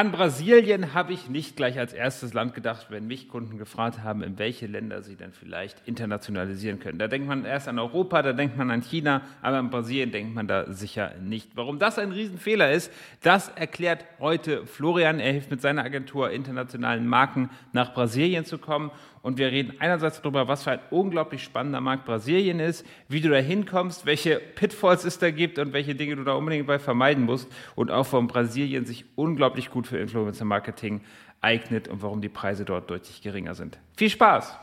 An Brasilien habe ich nicht gleich als erstes Land gedacht, wenn mich Kunden gefragt haben, in welche Länder sie denn vielleicht internationalisieren können. Da denkt man erst an Europa, da denkt man an China, aber an Brasilien denkt man da sicher nicht. Warum das ein Riesenfehler ist, das erklärt heute Florian. Er hilft mit seiner Agentur internationalen Marken nach Brasilien zu kommen und wir reden einerseits darüber, was für ein unglaublich spannender Markt Brasilien ist, wie du da hinkommst, welche Pitfalls es da gibt und welche Dinge du da unbedingt bei vermeiden musst und auch warum Brasilien sich unglaublich gut für Influencer Marketing eignet und warum die Preise dort deutlich geringer sind. Viel Spaß!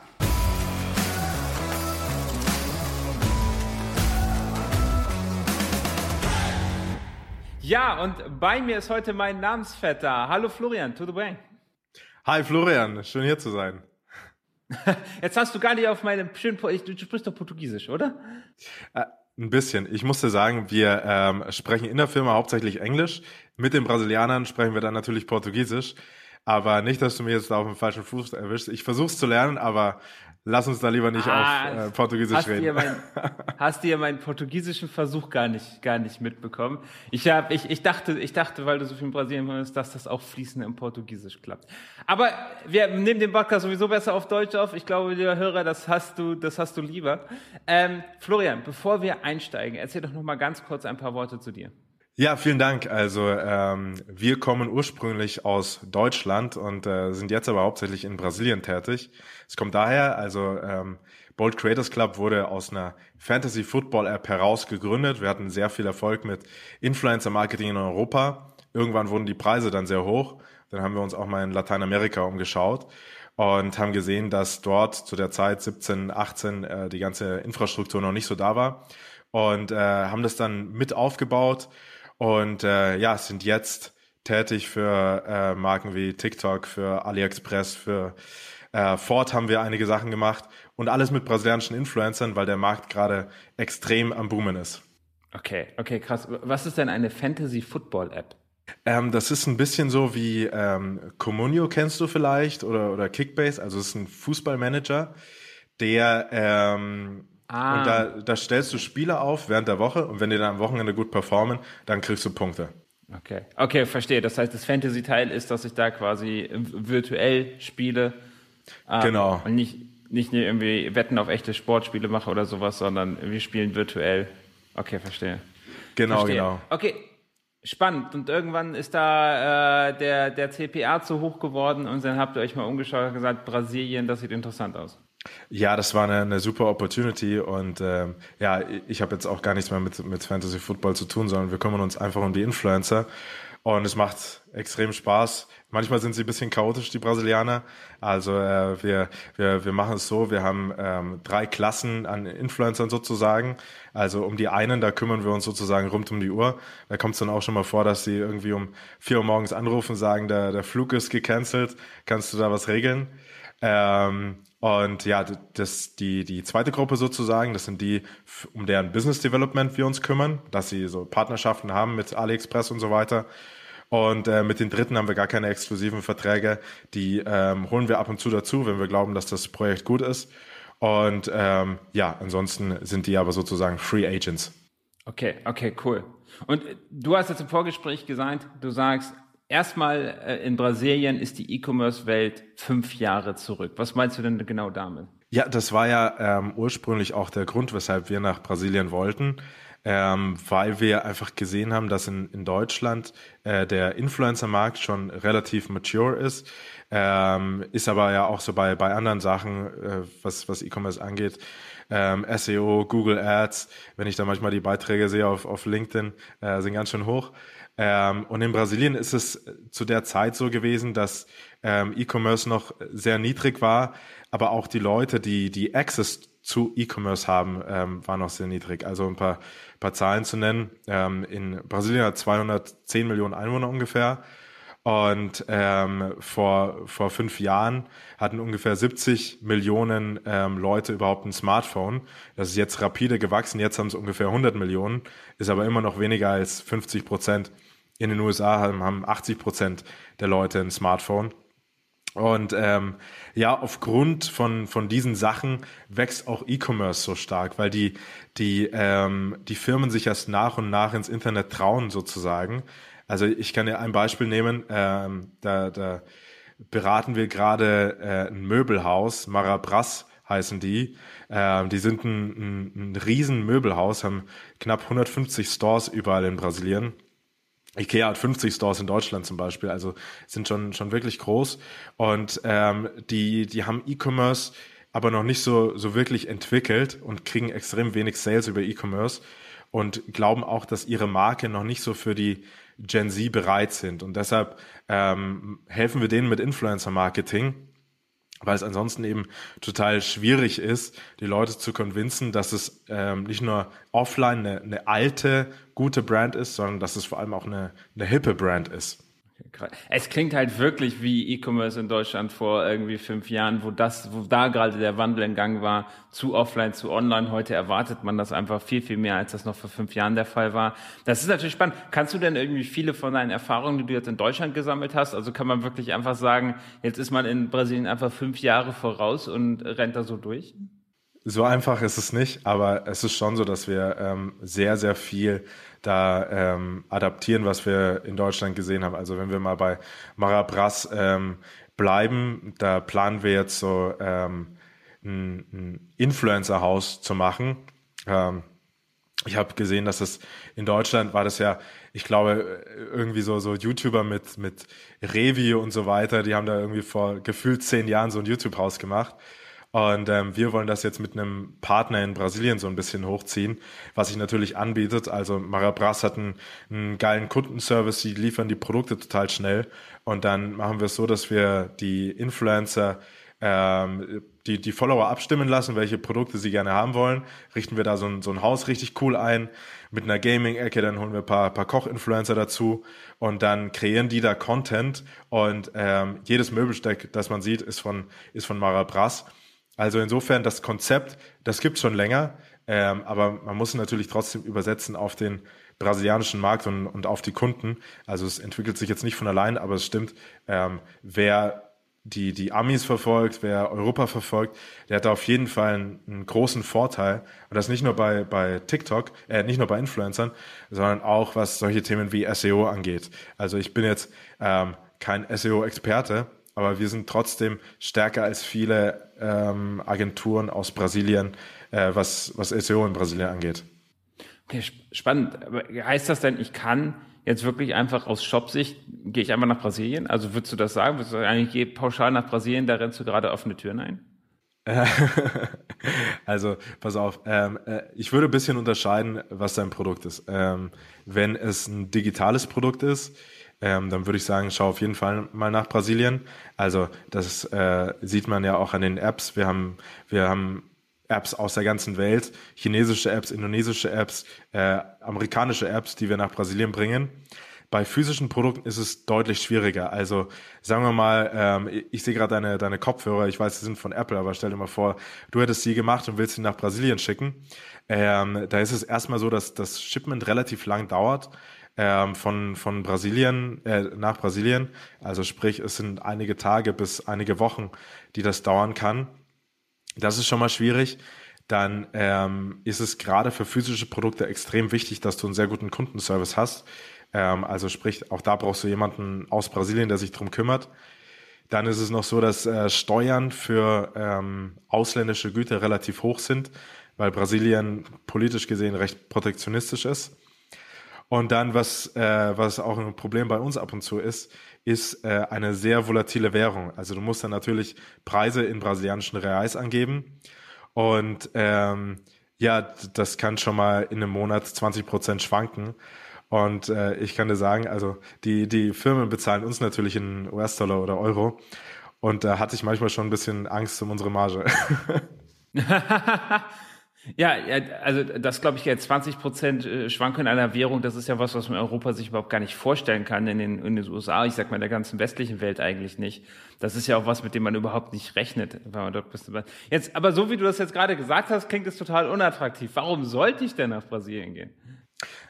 Ja, und bei mir ist heute mein Namensvetter. Hallo Florian, tudo bem? Hi Florian, schön hier zu sein. Jetzt hast du gar nicht auf meinem schönen, du sprichst doch Portugiesisch, oder? Äh, ein bisschen. Ich musste sagen, wir ähm, sprechen in der Firma hauptsächlich Englisch. Mit den Brasilianern sprechen wir dann natürlich Portugiesisch. Aber nicht, dass du mir jetzt da auf dem falschen Fuß erwischst. Ich versuche es zu lernen, aber Lass uns da lieber nicht ah, auf äh, Portugiesisch hast reden. Mein, hast du ja meinen portugiesischen Versuch gar nicht, gar nicht mitbekommen? Ich, hab, ich, ich, dachte, ich dachte, weil du so viel in Brasilien bist, dass das auch fließend im Portugiesisch klappt. Aber wir nehmen den Podcast sowieso besser auf Deutsch auf. Ich glaube, lieber Hörer, das hast du, das hast du lieber. Ähm, Florian, bevor wir einsteigen, erzähl doch noch mal ganz kurz ein paar Worte zu dir. Ja, vielen Dank. Also ähm, wir kommen ursprünglich aus Deutschland und äh, sind jetzt aber hauptsächlich in Brasilien tätig. Es kommt daher, also ähm, Bold Creators Club wurde aus einer Fantasy Football App heraus gegründet. Wir hatten sehr viel Erfolg mit Influencer Marketing in Europa. Irgendwann wurden die Preise dann sehr hoch. Dann haben wir uns auch mal in Lateinamerika umgeschaut und haben gesehen, dass dort zu der Zeit 17, 18 äh, die ganze Infrastruktur noch nicht so da war und äh, haben das dann mit aufgebaut und äh, ja, sind jetzt tätig für äh, Marken wie TikTok, für AliExpress, für äh, Ford haben wir einige Sachen gemacht und alles mit brasilianischen Influencern, weil der Markt gerade extrem am Boomen ist. Okay, okay, krass. Was ist denn eine Fantasy Football App? Ähm, das ist ein bisschen so wie ähm, Comunio kennst du vielleicht oder, oder Kickbase. Also es ist ein Fußballmanager, der ähm, Ah. Und da, da stellst du Spieler auf während der Woche und wenn die dann am Wochenende gut performen, dann kriegst du Punkte. Okay, okay, verstehe. Das heißt, das Fantasy-Teil ist, dass ich da quasi virtuell spiele. Ähm, genau. Und nicht, nicht irgendwie Wetten auf echte Sportspiele mache oder sowas, sondern wir spielen virtuell. Okay, verstehe. Genau, verstehe. genau. Okay, spannend. Und irgendwann ist da äh, der, der CPA zu hoch geworden und dann habt ihr euch mal umgeschaut und gesagt, Brasilien, das sieht interessant aus. Ja, das war eine, eine super Opportunity und ähm, ja, ich habe jetzt auch gar nichts mehr mit, mit Fantasy Football zu tun, sondern wir kümmern uns einfach um die Influencer und es macht extrem Spaß. Manchmal sind sie ein bisschen chaotisch, die Brasilianer. Also äh, wir, wir, wir machen es so, wir haben ähm, drei Klassen an Influencern sozusagen. Also um die einen, da kümmern wir uns sozusagen rund um die Uhr. Da kommt es dann auch schon mal vor, dass sie irgendwie um vier Uhr morgens anrufen, sagen, der, der Flug ist gecancelt, kannst du da was regeln? Ähm, und ja, das, die, die zweite Gruppe sozusagen, das sind die, um deren Business Development wir uns kümmern, dass sie so Partnerschaften haben mit AliExpress und so weiter. Und äh, mit den dritten haben wir gar keine exklusiven Verträge. Die ähm, holen wir ab und zu dazu, wenn wir glauben, dass das Projekt gut ist. Und ähm, ja, ansonsten sind die aber sozusagen Free Agents. Okay, okay, cool. Und äh, du hast jetzt im Vorgespräch gesagt, du sagst, Erstmal äh, in Brasilien ist die E-Commerce-Welt fünf Jahre zurück. Was meinst du denn genau damit? Ja, das war ja ähm, ursprünglich auch der Grund, weshalb wir nach Brasilien wollten, ähm, weil wir einfach gesehen haben, dass in, in Deutschland äh, der Influencer-Markt schon relativ mature ist, ähm, ist aber ja auch so bei, bei anderen Sachen, äh, was, was E-Commerce angeht, ähm, SEO, Google Ads, wenn ich da manchmal die Beiträge sehe auf, auf LinkedIn, äh, sind ganz schön hoch. Ähm, und in Brasilien ist es zu der Zeit so gewesen, dass ähm, E-Commerce noch sehr niedrig war, aber auch die Leute, die die Access zu E-Commerce haben, ähm, war noch sehr niedrig. Also ein paar, paar Zahlen zu nennen. Ähm, in Brasilien hat 210 Millionen Einwohner ungefähr. Und ähm, vor, vor fünf Jahren hatten ungefähr 70 Millionen ähm, Leute überhaupt ein Smartphone. Das ist jetzt rapide gewachsen. Jetzt haben es ungefähr 100 Millionen, ist aber immer noch weniger als 50 Prozent in den USA haben, haben 80 Prozent der Leute ein Smartphone. Und ähm, ja, aufgrund von, von diesen Sachen wächst auch E-Commerce so stark, weil die, die, ähm, die Firmen sich erst nach und nach ins Internet trauen sozusagen. Also ich kann dir ein Beispiel nehmen, ähm, da, da beraten wir gerade äh, ein Möbelhaus, Marabras heißen die. Ähm, die sind ein, ein, ein riesen Möbelhaus, haben knapp 150 Stores überall in Brasilien. Ikea hat 50 Stores in Deutschland zum Beispiel, also sind schon, schon wirklich groß. Und ähm, die, die haben E-Commerce aber noch nicht so, so wirklich entwickelt und kriegen extrem wenig Sales über E-Commerce und glauben auch, dass ihre Marke noch nicht so für die Gen Z bereit sind. Und deshalb ähm, helfen wir denen mit Influencer-Marketing, weil es ansonsten eben total schwierig ist, die Leute zu convincen, dass es ähm, nicht nur offline eine, eine alte, gute Brand ist, sondern dass es vor allem auch eine, eine hippe Brand ist. Es klingt halt wirklich wie E-Commerce in Deutschland vor irgendwie fünf Jahren, wo das, wo da gerade der Wandel in Gang war, zu offline, zu online. Heute erwartet man das einfach viel, viel mehr, als das noch vor fünf Jahren der Fall war. Das ist natürlich spannend. Kannst du denn irgendwie viele von deinen Erfahrungen, die du jetzt in Deutschland gesammelt hast, also kann man wirklich einfach sagen, jetzt ist man in Brasilien einfach fünf Jahre voraus und rennt da so durch? So einfach ist es nicht, aber es ist schon so, dass wir ähm, sehr, sehr viel da ähm, adaptieren, was wir in Deutschland gesehen haben. Also wenn wir mal bei Marabras ähm, bleiben, da planen wir jetzt so ähm, ein, ein Influencer-Haus zu machen. Ähm, ich habe gesehen, dass es in Deutschland war das ja, ich glaube, irgendwie so, so YouTuber mit, mit Revi und so weiter, die haben da irgendwie vor gefühlt zehn Jahren so ein YouTube-Haus gemacht. Und ähm, wir wollen das jetzt mit einem Partner in Brasilien so ein bisschen hochziehen, was sich natürlich anbietet. Also Marabras hat einen, einen geilen Kundenservice, die liefern die Produkte total schnell. Und dann machen wir es so, dass wir die Influencer ähm, die, die Follower abstimmen lassen, welche Produkte sie gerne haben wollen. Richten wir da so ein, so ein Haus richtig cool ein mit einer Gaming-Ecke, dann holen wir ein paar, paar Koch-Influencer dazu und dann kreieren die da Content und ähm, jedes Möbelsteck, das man sieht, ist von, ist von Marabras. Also insofern das Konzept, das gibt schon länger, ähm, aber man muss es natürlich trotzdem übersetzen auf den brasilianischen Markt und, und auf die Kunden. Also es entwickelt sich jetzt nicht von allein, aber es stimmt, ähm, wer die, die Amis verfolgt, wer Europa verfolgt, der hat da auf jeden Fall einen, einen, großen Vorteil. Und das nicht nur bei, bei TikTok, äh, nicht nur bei Influencern, sondern auch was solche Themen wie SEO angeht. Also ich bin jetzt ähm, kein SEO-Experte, aber wir sind trotzdem stärker als viele ähm, Agenturen aus Brasilien, äh, was, was SEO in Brasilien angeht. Okay, spannend. Aber heißt das denn, ich kann jetzt wirklich einfach aus Shopsicht, gehe ich einfach nach Brasilien? Also würdest du das sagen? Würdest du sagen, ich gehe pauschal nach Brasilien, da rennst du gerade offene Türen ein? also, pass auf, ähm, äh, ich würde ein bisschen unterscheiden, was dein Produkt ist. Ähm, wenn es ein digitales Produkt ist, ähm, dann würde ich sagen, schau auf jeden Fall mal nach Brasilien. Also das äh, sieht man ja auch an den Apps. Wir haben, wir haben Apps aus der ganzen Welt, chinesische Apps, indonesische Apps, äh, amerikanische Apps, die wir nach Brasilien bringen. Bei physischen Produkten ist es deutlich schwieriger. Also sagen wir mal, ähm, ich sehe gerade deine, deine Kopfhörer, ich weiß, sie sind von Apple, aber stell dir mal vor, du hättest sie gemacht und willst sie nach Brasilien schicken. Ähm, da ist es erstmal so, dass das Shipment relativ lang dauert ähm, von, von Brasilien äh, nach Brasilien. Also sprich, es sind einige Tage bis einige Wochen, die das dauern kann. Das ist schon mal schwierig. Dann ähm, ist es gerade für physische Produkte extrem wichtig, dass du einen sehr guten Kundenservice hast. Ähm, also sprich, auch da brauchst du jemanden aus Brasilien, der sich drum kümmert. Dann ist es noch so, dass äh, Steuern für ähm, ausländische Güter relativ hoch sind, weil Brasilien politisch gesehen recht protektionistisch ist. Und dann, was, äh, was auch ein Problem bei uns ab und zu ist, ist äh, eine sehr volatile Währung. Also du musst dann natürlich Preise in brasilianischen Reais angeben. Und ähm, ja, das kann schon mal in einem Monat 20 Prozent schwanken. Und äh, ich kann dir sagen, also die, die Firmen bezahlen uns natürlich in US-Dollar oder Euro. Und da hatte ich manchmal schon ein bisschen Angst um unsere Marge. Ja, also das glaube ich jetzt 20 Prozent äh, Schwankungen einer Währung, das ist ja was, was man in Europa sich überhaupt gar nicht vorstellen kann in den, in den USA, ich sag mal in der ganzen westlichen Welt eigentlich nicht. Das ist ja auch was, mit dem man überhaupt nicht rechnet, wenn man dort bist. Jetzt, aber so wie du das jetzt gerade gesagt hast, klingt es total unattraktiv. Warum sollte ich denn nach Brasilien gehen?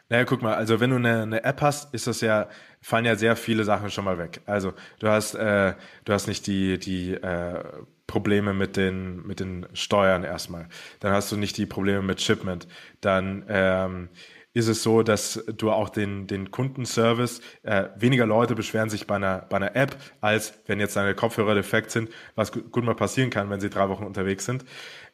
Naja, guck mal, also wenn du eine, eine App hast, ist das ja, fallen ja sehr viele Sachen schon mal weg. Also du hast, äh, du hast nicht die, die äh, Probleme mit den, mit den Steuern erstmal. Dann hast du nicht die Probleme mit Shipment. Dann ähm, ist es so, dass du auch den, den Kundenservice, äh, weniger Leute beschweren sich bei einer, bei einer App, als wenn jetzt deine Kopfhörer defekt sind, was gut, mal passieren kann, wenn sie drei Wochen unterwegs sind.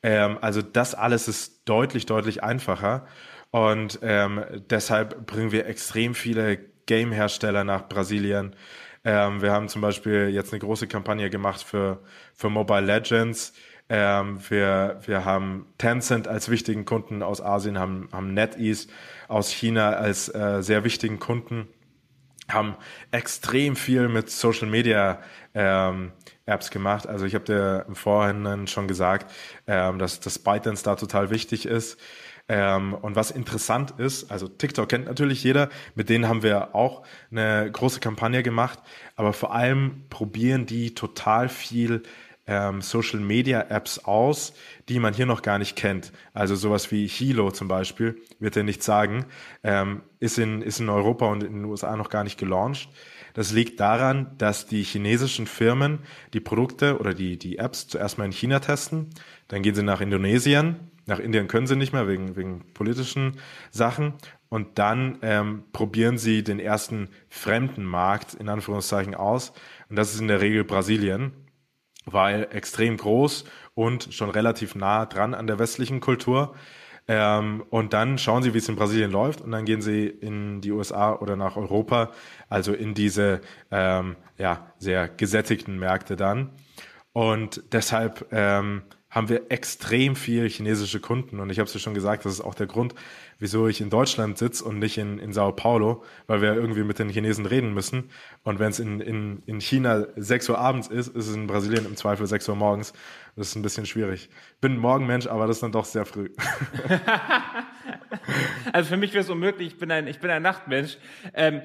Ähm, also das alles ist deutlich, deutlich einfacher. Und ähm, deshalb bringen wir extrem viele Game-Hersteller nach Brasilien. Ähm, wir haben zum Beispiel jetzt eine große Kampagne gemacht für, für Mobile Legends. Ähm, wir, wir haben Tencent als wichtigen Kunden aus Asien, haben, haben NetEase aus China als äh, sehr wichtigen Kunden, haben extrem viel mit Social Media ähm, Apps gemacht. Also ich habe dir im Vorhinein schon gesagt, ähm, dass das ByteDance da total wichtig ist. Ähm, und was interessant ist, also TikTok kennt natürlich jeder, mit denen haben wir auch eine große Kampagne gemacht, aber vor allem probieren die total viel ähm, Social Media Apps aus, die man hier noch gar nicht kennt. Also sowas wie Hilo zum Beispiel, wird er nicht sagen, ähm, ist, in, ist in Europa und in den USA noch gar nicht gelauncht. Das liegt daran, dass die chinesischen Firmen die Produkte oder die, die Apps zuerst mal in China testen, dann gehen sie nach Indonesien, nach Indien können sie nicht mehr wegen, wegen politischen Sachen. Und dann ähm, probieren sie den ersten fremden Markt in Anführungszeichen aus. Und das ist in der Regel Brasilien. Weil extrem groß und schon relativ nah dran an der westlichen Kultur. Ähm, und dann schauen sie, wie es in Brasilien läuft. Und dann gehen sie in die USA oder nach Europa, also in diese ähm, ja, sehr gesättigten Märkte dann. Und deshalb ähm, haben wir extrem viel chinesische Kunden. Und ich habe es ja schon gesagt, das ist auch der Grund, wieso ich in Deutschland sitze und nicht in, in Sao Paulo, weil wir irgendwie mit den Chinesen reden müssen. Und wenn es in, in, in China 6 Uhr abends ist, ist es in Brasilien im Zweifel 6 Uhr morgens. Das ist ein bisschen schwierig. Bin Morgenmensch, aber das ist dann doch sehr früh. also für mich wäre es unmöglich, ich bin ein, ich bin ein Nachtmensch. Ähm,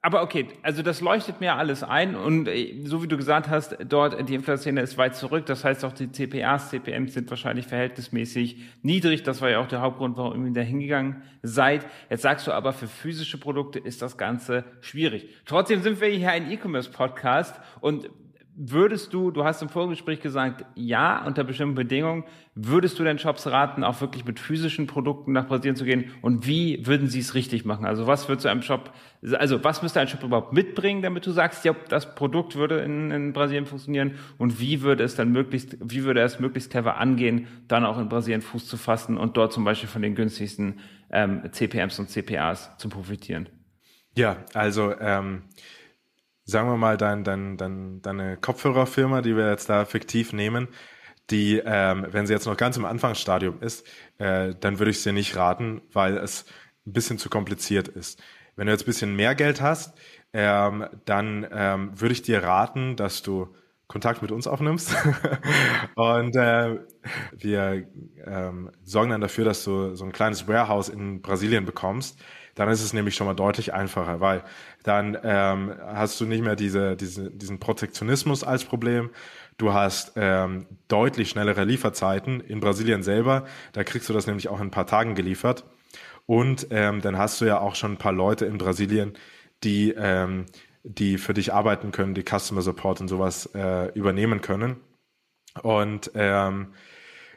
aber okay, also das leuchtet mir alles ein und äh, so wie du gesagt hast, dort die Inflation ist weit zurück. Das heißt auch die CPAs, CPMs sind wahrscheinlich verhältnismäßig niedrig. Das war ja auch der Hauptgrund, warum ihr da hingegangen seid. Jetzt sagst du aber, für physische Produkte ist das Ganze schwierig. Trotzdem sind wir hier ein E-Commerce-Podcast und würdest du, du hast im Vorgespräch gesagt, ja, unter bestimmten Bedingungen, würdest du den Shops raten, auch wirklich mit physischen Produkten nach Brasilien zu gehen? Und wie würden sie es richtig machen? Also was würdest du einem Shop, also was müsste ein Shop überhaupt mitbringen, damit du sagst, ja, das Produkt würde in, in Brasilien funktionieren? Und wie würde es dann möglichst, wie würde es möglichst clever angehen, dann auch in Brasilien Fuß zu fassen und dort zum Beispiel von den günstigsten ähm, CPMs und CPAs zu profitieren? Ja, also ähm, sagen wir mal, dein, dein, dein, deine Kopfhörerfirma, die wir jetzt da fiktiv nehmen, die, ähm, wenn sie jetzt noch ganz im Anfangsstadium ist, äh, dann würde ich sie nicht raten, weil es ein bisschen zu kompliziert ist. Wenn du jetzt ein bisschen mehr Geld hast, ähm, dann ähm, würde ich dir raten, dass du Kontakt mit uns aufnimmst. und äh, wir ähm, sorgen dann dafür, dass du so ein kleines Warehouse in Brasilien bekommst. Dann ist es nämlich schon mal deutlich einfacher, weil dann ähm, hast du nicht mehr diese, diese, diesen Protektionismus als Problem. Du hast ähm, deutlich schnellere Lieferzeiten in Brasilien selber. Da kriegst du das nämlich auch in ein paar Tagen geliefert. Und ähm, dann hast du ja auch schon ein paar Leute in Brasilien, die, ähm, die für dich arbeiten können, die Customer Support und sowas äh, übernehmen können. Und ähm,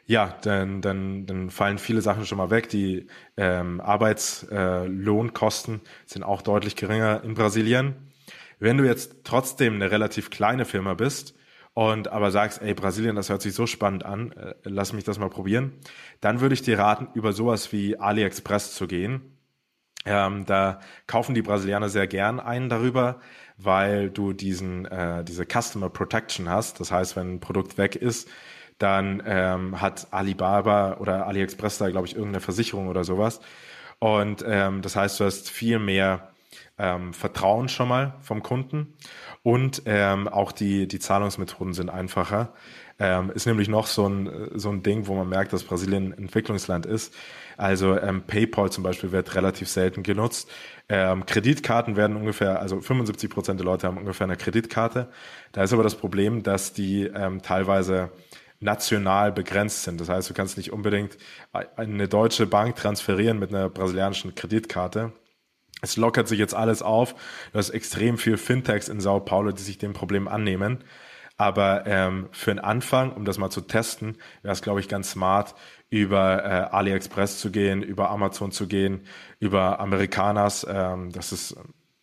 ja, dann, dann, dann fallen viele Sachen schon mal weg. Die ähm, Arbeitslohnkosten äh, sind auch deutlich geringer in Brasilien. Wenn du jetzt trotzdem eine relativ kleine Firma bist und aber sagst, ey, Brasilien, das hört sich so spannend an, äh, lass mich das mal probieren, dann würde ich dir raten, über sowas wie AliExpress zu gehen. Ähm, da kaufen die Brasilianer sehr gern ein darüber, weil du diesen äh, diese Customer Protection hast. Das heißt, wenn ein Produkt weg ist, dann ähm, hat Alibaba oder AliExpress da, glaube ich, irgendeine Versicherung oder sowas. Und ähm, das heißt, du hast viel mehr ähm, Vertrauen schon mal vom Kunden und ähm, auch die, die Zahlungsmethoden sind einfacher. Ähm, ist nämlich noch so ein, so ein Ding, wo man merkt, dass Brasilien ein Entwicklungsland ist. Also ähm, PayPal zum Beispiel wird relativ selten genutzt. Ähm, Kreditkarten werden ungefähr, also 75 Prozent der Leute haben ungefähr eine Kreditkarte. Da ist aber das Problem, dass die ähm, teilweise national begrenzt sind. Das heißt, du kannst nicht unbedingt eine deutsche Bank transferieren mit einer brasilianischen Kreditkarte. Es lockert sich jetzt alles auf. Du hast extrem viel Fintechs in Sao Paulo, die sich dem Problem annehmen. Aber ähm, für einen Anfang, um das mal zu testen, wäre es, glaube ich, ganz smart, über äh, AliExpress zu gehen, über Amazon zu gehen, über Americanas, ähm, das ist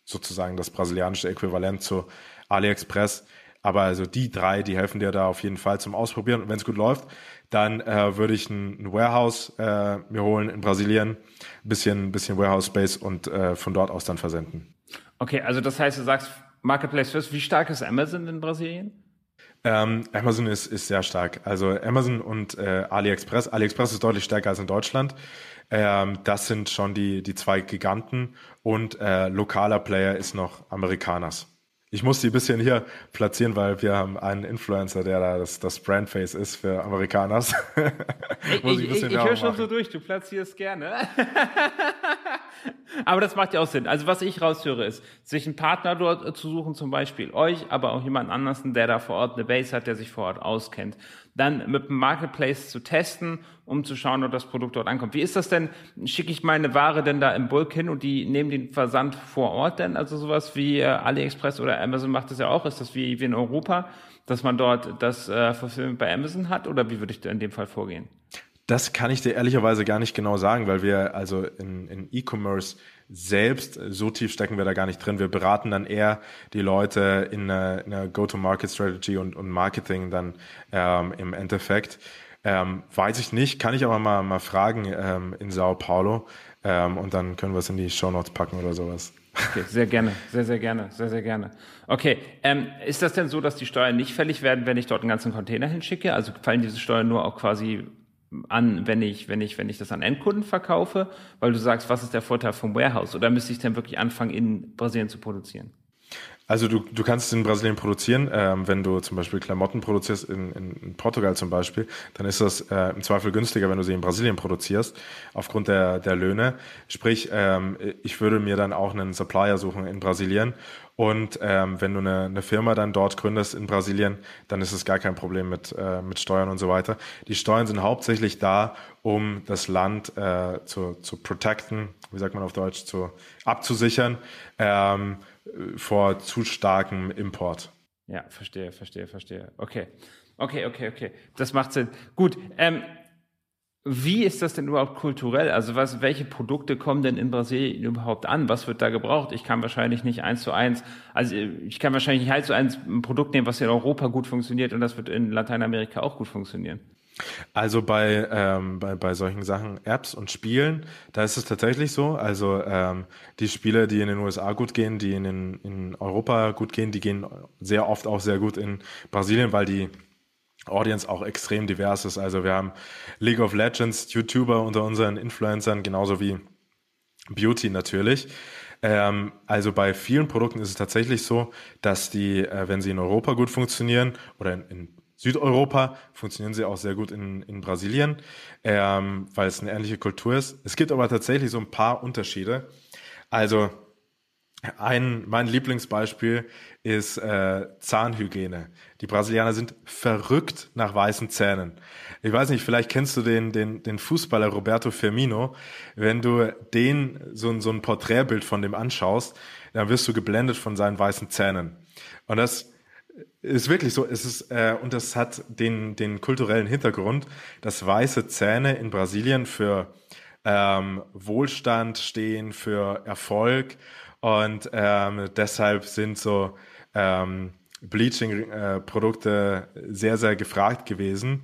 sozusagen das brasilianische Äquivalent zu AliExpress. Aber also die drei, die helfen dir da auf jeden Fall zum Ausprobieren. Und wenn es gut läuft, dann äh, würde ich ein, ein Warehouse äh, mir holen in Brasilien, ein bisschen, bisschen Warehouse Space und äh, von dort aus dann versenden. Okay, also das heißt, du sagst Marketplace First. Wie stark ist Amazon in Brasilien? Ähm, Amazon ist, ist sehr stark. Also Amazon und äh, AliExpress. AliExpress ist deutlich stärker als in Deutschland. Ähm, das sind schon die, die zwei Giganten und äh, lokaler Player ist noch Amerikaners. Ich muss die ein bisschen hier platzieren, weil wir haben einen Influencer, der da das, das Brandface ist für Amerikaners. ich ich, ich, ich höre schon so durch, du platzierst gerne. aber das macht ja auch Sinn. Also was ich raushöre ist, sich einen Partner dort zu suchen, zum Beispiel euch, aber auch jemand anderen, der da vor Ort eine Base hat, der sich vor Ort auskennt dann mit dem Marketplace zu testen, um zu schauen, ob das Produkt dort ankommt. Wie ist das denn? Schicke ich meine Ware denn da im Bulk hin und die nehmen den Versand vor Ort denn? Also sowas wie äh, AliExpress oder Amazon macht das ja auch. Ist das wie, wie in Europa, dass man dort das äh, Fulfillment bei Amazon hat oder wie würde ich in dem Fall vorgehen? Das kann ich dir ehrlicherweise gar nicht genau sagen, weil wir also in, in E-Commerce selbst, so tief stecken wir da gar nicht drin. Wir beraten dann eher die Leute in einer, einer Go-to-Market-Strategy und, und Marketing dann ähm, im Endeffekt. Ähm, weiß ich nicht, kann ich aber mal, mal fragen ähm, in Sao Paulo ähm, und dann können wir es in die Show Notes packen oder sowas. Okay, sehr gerne, sehr, sehr gerne, sehr, sehr gerne. Okay, ähm, ist das denn so, dass die Steuern nicht fällig werden, wenn ich dort einen ganzen Container hinschicke? Also fallen diese Steuern nur auch quasi an, wenn ich, wenn ich, wenn ich das an Endkunden verkaufe, weil du sagst, was ist der Vorteil vom Warehouse? Oder müsste ich dann wirklich anfangen, in Brasilien zu produzieren? Also du, du kannst in Brasilien produzieren. Ähm, wenn du zum Beispiel Klamotten produzierst, in, in Portugal zum Beispiel, dann ist das äh, im Zweifel günstiger, wenn du sie in Brasilien produzierst, aufgrund der, der Löhne. Sprich, ähm, ich würde mir dann auch einen Supplier suchen in Brasilien und ähm, wenn du eine, eine Firma dann dort gründest in Brasilien, dann ist es gar kein Problem mit, äh, mit Steuern und so weiter. Die Steuern sind hauptsächlich da, um das Land äh, zu, zu protecten, wie sagt man auf Deutsch, zu abzusichern ähm, vor zu starkem Import. Ja, verstehe, verstehe, verstehe. Okay. Okay, okay, okay. Das macht Sinn. Gut. Ähm, wie ist das denn überhaupt kulturell? Also was, welche Produkte kommen denn in Brasilien überhaupt an? Was wird da gebraucht? Ich kann wahrscheinlich nicht eins zu eins, also ich kann wahrscheinlich nicht eins zu eins ein Produkt nehmen, was in Europa gut funktioniert und das wird in Lateinamerika auch gut funktionieren. Also bei, ähm, bei, bei solchen Sachen, Apps und Spielen, da ist es tatsächlich so. Also ähm, die Spiele, die in den USA gut gehen, die in, in Europa gut gehen, die gehen sehr oft auch sehr gut in Brasilien, weil die Audience auch extrem divers ist. Also wir haben League of Legends, YouTuber unter unseren Influencern, genauso wie Beauty natürlich. Ähm, also bei vielen Produkten ist es tatsächlich so, dass die, äh, wenn sie in Europa gut funktionieren oder in, in Südeuropa, funktionieren sie auch sehr gut in, in Brasilien, ähm, weil es eine ähnliche Kultur ist. Es gibt aber tatsächlich so ein paar Unterschiede. Also ein, mein Lieblingsbeispiel ist äh, Zahnhygiene. Die Brasilianer sind verrückt nach weißen Zähnen. Ich weiß nicht, vielleicht kennst du den, den, den Fußballer Roberto Firmino. Wenn du den, so, so ein Porträtbild von dem anschaust, dann wirst du geblendet von seinen weißen Zähnen. Und das ist wirklich so. Es ist, äh, und das hat den, den kulturellen Hintergrund, dass weiße Zähne in Brasilien für ähm, Wohlstand stehen, für Erfolg und ähm, deshalb sind so ähm, Bleaching-Produkte sehr, sehr gefragt gewesen.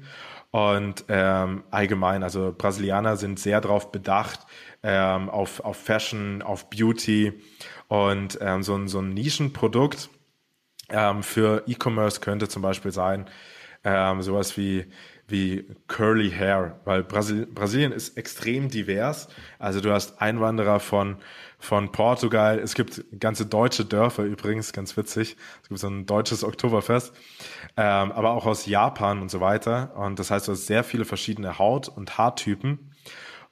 Und ähm, allgemein, also Brasilianer sind sehr darauf bedacht, ähm, auf, auf Fashion, auf Beauty und ähm, so, ein, so ein Nischenprodukt ähm, für E-Commerce könnte zum Beispiel sein, ähm, sowas wie wie Curly Hair, weil Brasil Brasilien ist extrem divers. Also du hast Einwanderer von von Portugal. Es gibt ganze deutsche Dörfer übrigens, ganz witzig. Es gibt so ein deutsches Oktoberfest, ähm, aber auch aus Japan und so weiter. Und das heißt, du hast sehr viele verschiedene Haut- und Haartypen.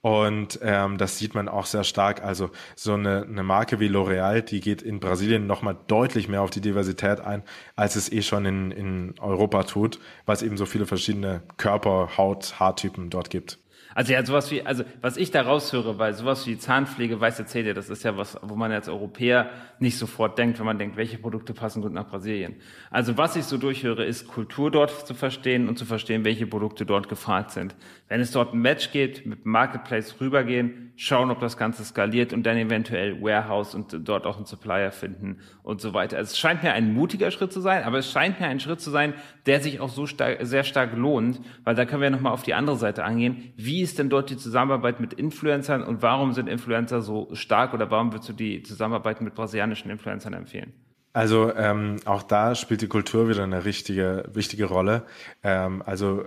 Und ähm, das sieht man auch sehr stark. Also so eine, eine Marke wie L'Oreal, die geht in Brasilien nochmal deutlich mehr auf die Diversität ein, als es eh schon in, in Europa tut, weil es eben so viele verschiedene Körper, Haut, Haartypen dort gibt. Also ja, sowas wie, also was ich da raushöre, weil sowas wie Zahnpflege, weiß erzählt ja, das ist ja was, wo man als Europäer nicht sofort denkt, wenn man denkt, welche Produkte passen gut nach Brasilien. Also was ich so durchhöre, ist Kultur dort zu verstehen und zu verstehen, welche Produkte dort gefragt sind. Wenn es dort ein Match gibt, mit Marketplace rübergehen, schauen, ob das Ganze skaliert und dann eventuell Warehouse und dort auch einen Supplier finden und so weiter. Also es scheint mir ein mutiger Schritt zu sein, aber es scheint mir ein Schritt zu sein, der sich auch so stark, sehr stark lohnt, weil da können wir nochmal auf die andere Seite angehen. Wie ist denn dort die Zusammenarbeit mit Influencern und warum sind Influencer so stark oder warum würdest du die Zusammenarbeit mit brasilianischen Influencern empfehlen? Also ähm, auch da spielt die Kultur wieder eine richtige, wichtige Rolle. Ähm, also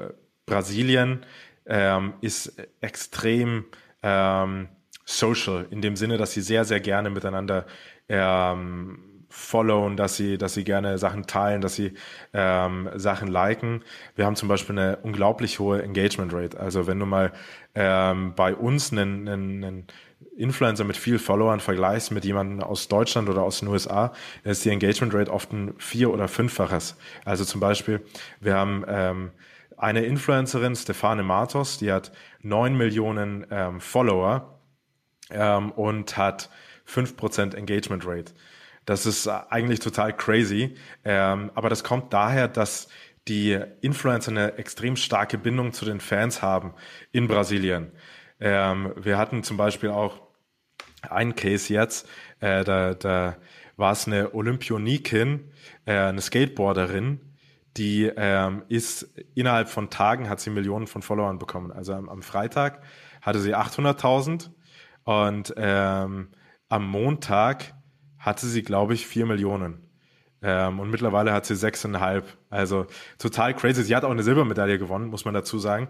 Brasilien ähm, ist extrem ähm, social in dem Sinne, dass sie sehr, sehr gerne miteinander ähm, followen, dass sie, dass sie gerne Sachen teilen, dass sie ähm, Sachen liken. Wir haben zum Beispiel eine unglaublich hohe Engagement Rate. Also wenn du mal ähm, bei uns einen, einen, einen Influencer mit viel Followern vergleichst mit jemandem aus Deutschland oder aus den USA, ist die Engagement Rate oft ein vier- oder fünffaches. Also zum Beispiel, wir haben ähm, eine Influencerin, Stefane Matos, die hat neun Millionen ähm, Follower ähm, und hat fünf Prozent Engagement Rate. Das ist eigentlich total crazy. Ähm, aber das kommt daher, dass die Influencer eine extrem starke Bindung zu den Fans haben in Brasilien. Ähm, wir hatten zum Beispiel auch einen Case jetzt, äh, da, da war es eine Olympionikin, äh, eine Skateboarderin, die ähm, ist innerhalb von Tagen hat sie Millionen von Followern bekommen. Also am, am Freitag hatte sie 800.000 und ähm, am Montag hatte sie, glaube ich, vier Millionen. Ähm, und mittlerweile hat sie sechseinhalb. Also total crazy. Sie hat auch eine Silbermedaille gewonnen, muss man dazu sagen.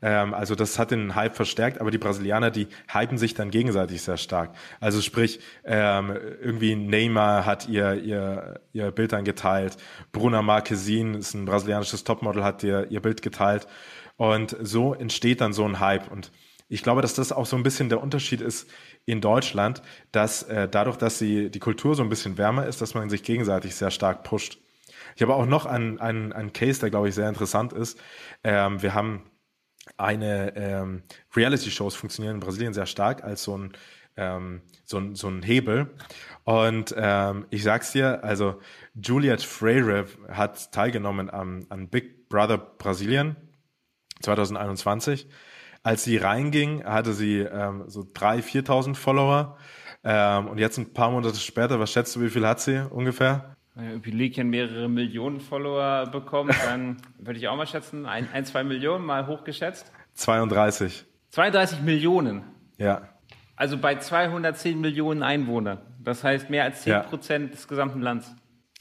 Ähm, also das hat den Hype verstärkt, aber die Brasilianer, die hypen sich dann gegenseitig sehr stark. Also sprich, ähm, irgendwie Neymar hat ihr, ihr, ihr Bild dann geteilt. Bruna Marquezin ist ein brasilianisches Topmodel, hat ihr, ihr Bild geteilt. Und so entsteht dann so ein Hype. Und ich glaube, dass das auch so ein bisschen der Unterschied ist in Deutschland, dass äh, dadurch, dass sie, die Kultur so ein bisschen wärmer ist, dass man sich gegenseitig sehr stark pusht. Ich habe auch noch einen, einen, einen Case, der, glaube ich, sehr interessant ist. Ähm, wir haben eine ähm, Reality-Shows funktionieren in Brasilien sehr stark als so ein, ähm, so so ein Hebel. Und ähm, ich sag's dir, also Juliet Freire hat teilgenommen am, an Big Brother Brasilien 2021 als sie reinging, hatte sie ähm, so 3.000, 4.000 Follower. Ähm, und jetzt ein paar Monate später, was schätzt du, wie viel hat sie ungefähr? Wenn Leakien mehrere Millionen Follower bekommt, dann würde ich auch mal schätzen, ein, ein, zwei Millionen mal hochgeschätzt. 32. 32 Millionen? Ja. Also bei 210 Millionen Einwohnern. Das heißt mehr als 10 Prozent ja. des gesamten Landes.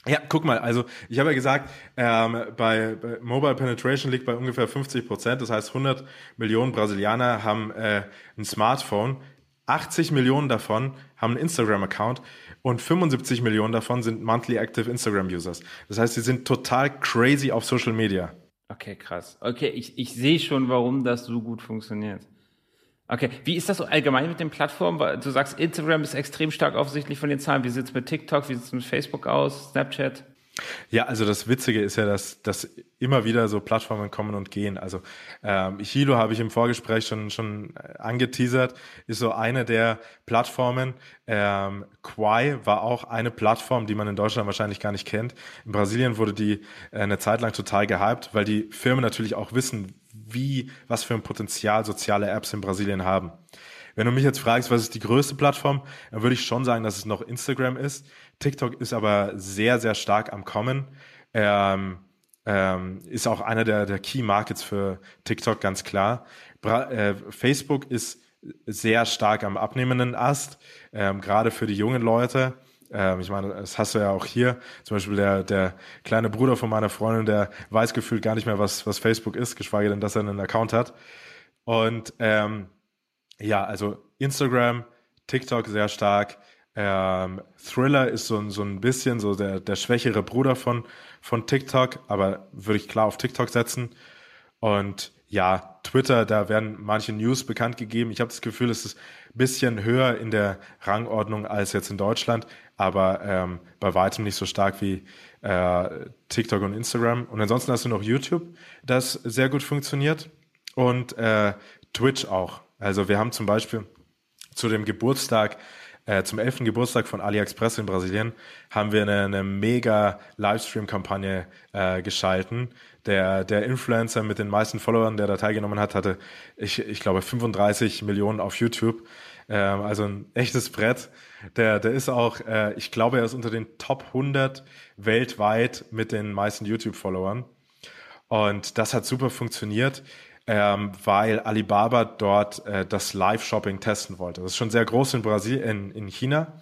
Ja, guck mal, also ich habe ja gesagt, ähm, bei, bei Mobile Penetration liegt bei ungefähr 50 Prozent. Das heißt, 100 Millionen Brasilianer haben äh, ein Smartphone. 80 Millionen davon haben einen Instagram-Account und 75 Millionen davon sind Monthly Active Instagram-Users. Das heißt, sie sind total crazy auf Social Media. Okay, krass. Okay, ich, ich sehe schon, warum das so gut funktioniert. Okay, wie ist das so allgemein mit den Plattformen? Du sagst, Instagram ist extrem stark offensichtlich von den Zahlen. Wie sieht es mit TikTok, wie sieht es mit Facebook aus, Snapchat? Ja, also das Witzige ist ja, dass, dass immer wieder so Plattformen kommen und gehen. Also ähm, Hilo habe ich im Vorgespräch schon, schon angeteasert, ist so eine der Plattformen. Ähm, Quai war auch eine Plattform, die man in Deutschland wahrscheinlich gar nicht kennt. In Brasilien wurde die äh, eine Zeit lang total gehypt, weil die Firmen natürlich auch wissen, wie, was für ein Potenzial soziale Apps in Brasilien haben. Wenn du mich jetzt fragst, was ist die größte Plattform, dann würde ich schon sagen, dass es noch Instagram ist. TikTok ist aber sehr, sehr stark am Kommen. Ähm, ähm, ist auch einer der, der Key Markets für TikTok, ganz klar. Bra äh, Facebook ist sehr stark am abnehmenden Ast, ähm, gerade für die jungen Leute. Ähm, ich meine, das hast du ja auch hier. Zum Beispiel der, der kleine Bruder von meiner Freundin, der weiß gefühlt gar nicht mehr, was, was Facebook ist, geschweige denn, dass er einen Account hat. Und ähm, ja, also Instagram, TikTok sehr stark. Ähm, Thriller ist so, so ein bisschen so der, der schwächere Bruder von, von TikTok, aber würde ich klar auf TikTok setzen. Und ja, Twitter, da werden manche News bekannt gegeben. Ich habe das Gefühl, es ist ein bisschen höher in der Rangordnung als jetzt in Deutschland, aber ähm, bei weitem nicht so stark wie äh, TikTok und Instagram. Und ansonsten hast du noch YouTube, das sehr gut funktioniert. Und äh, Twitch auch. Also wir haben zum Beispiel zu dem Geburtstag äh, zum 11. Geburtstag von AliExpress in Brasilien haben wir eine, eine mega Livestream-Kampagne äh, geschalten. Der, der Influencer mit den meisten Followern, der da teilgenommen hat, hatte, ich, ich glaube, 35 Millionen auf YouTube. Ähm, also ein echtes Brett. Der, der ist auch, äh, ich glaube, er ist unter den Top 100 weltweit mit den meisten YouTube-Followern. Und das hat super funktioniert ähm, weil Alibaba dort äh, das Live-Shopping testen wollte. Das ist schon sehr groß in Brasil in, in China.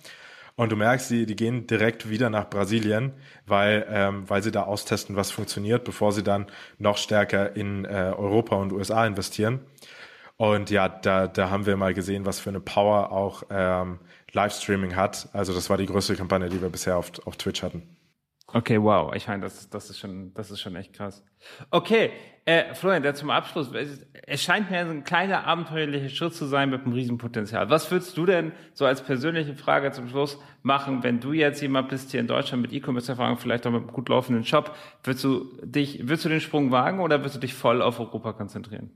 Und du merkst, die, die gehen direkt wieder nach Brasilien, weil, ähm, weil sie da austesten, was funktioniert, bevor sie dann noch stärker in äh, Europa und USA investieren. Und ja, da, da haben wir mal gesehen, was für eine Power auch ähm, Livestreaming hat. Also das war die größte Kampagne, die wir bisher auf, auf Twitch hatten. Okay, wow. Ich meine, das, das, ist schon, das ist schon echt krass. Okay, äh, Florian, der zum Abschluss. Es scheint mir ein kleiner abenteuerlicher Schritt zu sein mit einem Riesenpotenzial. Was würdest du denn so als persönliche Frage zum Schluss machen, wenn du jetzt jemand bist hier in Deutschland mit E-Commerce-Erfahrung, vielleicht auch mit einem gut laufenden Shop? Würdest du dich, würdest du den Sprung wagen oder würdest du dich voll auf Europa konzentrieren?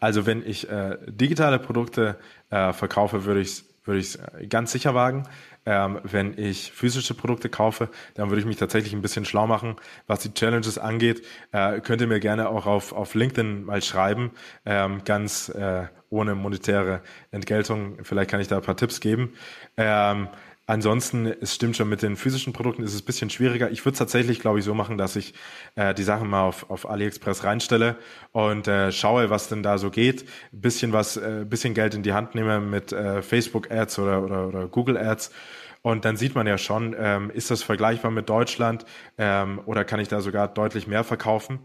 Also wenn ich äh, digitale Produkte äh, verkaufe, würde ich würde ich es ganz sicher wagen. Ähm, wenn ich physische Produkte kaufe, dann würde ich mich tatsächlich ein bisschen schlau machen, was die Challenges angeht. Äh, könnt ihr mir gerne auch auf, auf LinkedIn mal schreiben, ähm, ganz äh, ohne monetäre Entgeltung. Vielleicht kann ich da ein paar Tipps geben. Ähm, Ansonsten, es stimmt schon, mit den physischen Produkten ist es ein bisschen schwieriger. Ich würde es tatsächlich, glaube ich, so machen, dass ich äh, die Sachen mal auf, auf AliExpress reinstelle und äh, schaue, was denn da so geht. Ein bisschen was, äh, bisschen Geld in die Hand nehme mit äh, Facebook-Ads oder, oder, oder Google-Ads. Und dann sieht man ja schon, ähm, ist das vergleichbar mit Deutschland ähm, oder kann ich da sogar deutlich mehr verkaufen?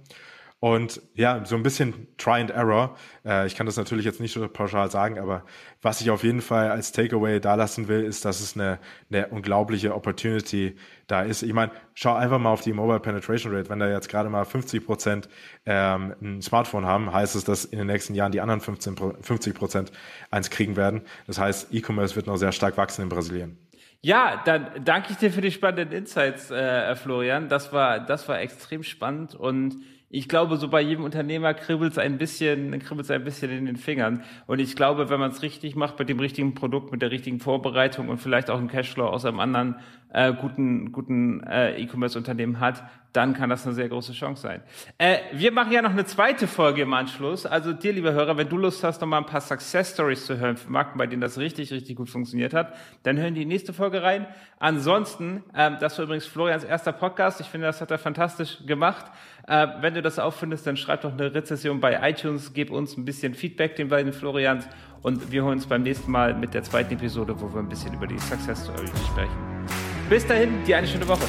Und ja, so ein bisschen Try and Error. Äh, ich kann das natürlich jetzt nicht so pauschal sagen, aber was ich auf jeden Fall als Takeaway da lassen will, ist, dass es eine, eine unglaubliche Opportunity da ist. Ich meine, schau einfach mal auf die Mobile Penetration Rate. Wenn da jetzt gerade mal 50 Prozent ähm, ein Smartphone haben, heißt es, dass in den nächsten Jahren die anderen 15, 50 Prozent eins kriegen werden. Das heißt, E-Commerce wird noch sehr stark wachsen in Brasilien. Ja, dann danke ich dir für die spannenden Insights, äh, Florian. Das war, das war extrem spannend und ich glaube, so bei jedem Unternehmer kribbelt es ein bisschen, kribbelt ein bisschen in den Fingern. Und ich glaube, wenn man es richtig macht, mit dem richtigen Produkt, mit der richtigen Vorbereitung und vielleicht auch einen Cashflow aus einem anderen äh, guten, guten äh, E-Commerce-Unternehmen hat, dann kann das eine sehr große Chance sein. Äh, wir machen ja noch eine zweite Folge im Anschluss. Also dir, lieber Hörer, wenn du Lust hast, noch mal ein paar Success Stories zu hören für Marken, bei denen das richtig, richtig gut funktioniert hat, dann hören die nächste Folge rein. Ansonsten, ähm, das war übrigens Florians erster Podcast. Ich finde, das hat er fantastisch gemacht. Äh, wenn du das auch findest, dann schreib doch eine Rezession bei iTunes, gib uns ein bisschen Feedback den beiden Florians und wir holen uns beim nächsten Mal mit der zweiten Episode, wo wir ein bisschen über die Success Stories sprechen. Bis dahin, dir eine schöne Woche.